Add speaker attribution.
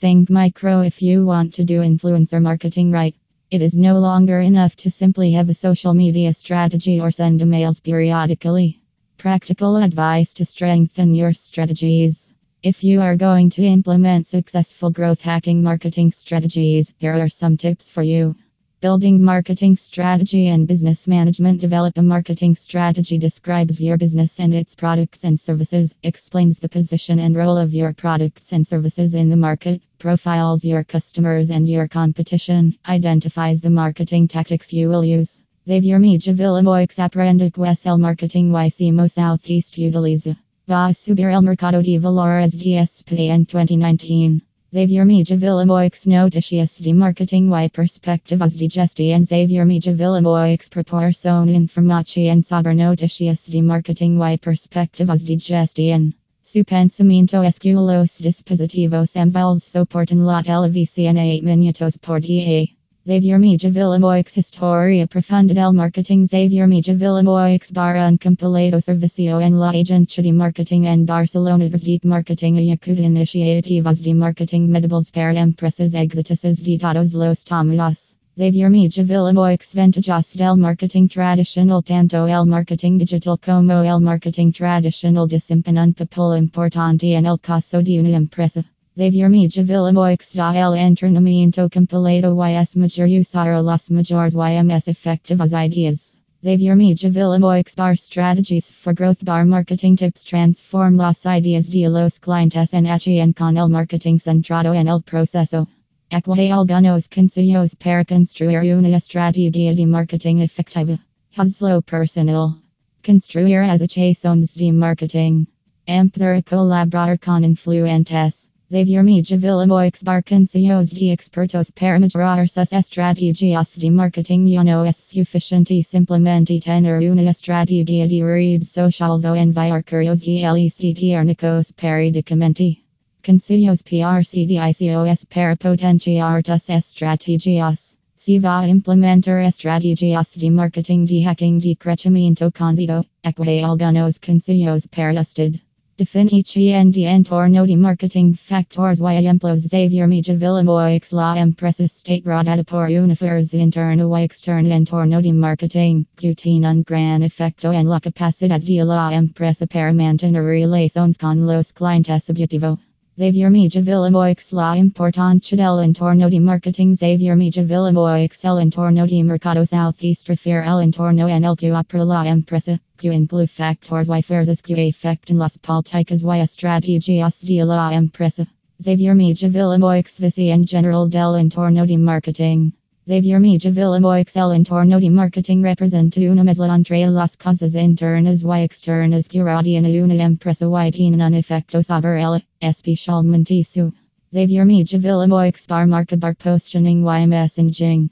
Speaker 1: Think micro if you want to do influencer marketing right. It is no longer enough to simply have a social media strategy or send emails periodically. Practical advice to strengthen your strategies. If you are going to implement successful growth hacking marketing strategies, here are some tips for you. Building marketing strategy and business management. Develop a marketing strategy describes your business and its products and services, explains the position and role of your products and services in the market, profiles your customers and your competition, identifies the marketing tactics you will use. Xavier Mijavilla Moix aprende el marketing YCMO Southeast Utiliza. Va subir el mercado de valores DSP en 2019. Xavier Mijavilla Moix Noticias de Marketing y Perspectivas de Gestión Xavier Mijavilla Moix Proporción Información sobre Noticias de Marketing y Perspectivas de Gestión. Su pensamiento esculos dispositivos envueltos soportan la televisión a 8 minutos por día. Xavier Mijavilla Moix Historia Profunda del Marketing. Xavier Mijavilla Moix Barra un compilado servicio en la agencia de marketing en Barcelona. Deep Marketing Ayacuda Iniciativas de Marketing Medibles para Empresas Exitosas de Todos los Tamaños. Xavier Mijavilla Moix Ventajas del Marketing. Tradicional Tanto el Marketing Digital como el Marketing Tradicional desempeñan papel importante en el caso de una empresa. Xavier Mijavilla Moix da el entrenamiento compilado y es mayor usar las mayores y más efectivas ideas. Xavier Mijavilla Moix bar strategies for growth bar marketing tips transform las ideas de los clientes en acción con el marketing centrado en el proceso. Aquí algunos consejos para construir una estrategia de marketing efectiva. Hazlo personal. Construir asociaciones de marketing. Empezar a colaborar con influentes. Xavier Mijavilla Moix Barcancios de Expertos para mejorar sus de marketing y no es suficiente simplemente tener una estrategia de redes sociales o enviar correos electrónicos periódicamente. Consejos PRCDICOS para potenciar tus estrategias. Si va a implementar estrategias de marketing de hacking de crecimiento conocido, aquí algunos consejos para usted. Definición de entorno de marketing factores y ejemplos Xavier Mijavilla Moix La empresa está rodada por una fuerza interna y externa entorno de marketing que tiene un gran efecto en la capacidad de la empresa para mantener relaciones con los clientes objetivo. Xavier Mijavilla Moix La importancia del entorno de marketing Xavier Mijavilla Moix El entorno de mercado southeast refiere el entorno en el que opera la empresa, que incluye factores y fuerzas que afectan las políticas y estrategias de la empresa. Xavier Mijavilla Moix Visión general del entorno de marketing. Xavier Mijavilla Moix El entorno de marketing representa una mezcla entre las cosas internas y externas rodean a una empresa y tienen un efecto sobre ella, especialmente su. Xavier Mijavilla Moix bar marca bar positioning y messaging.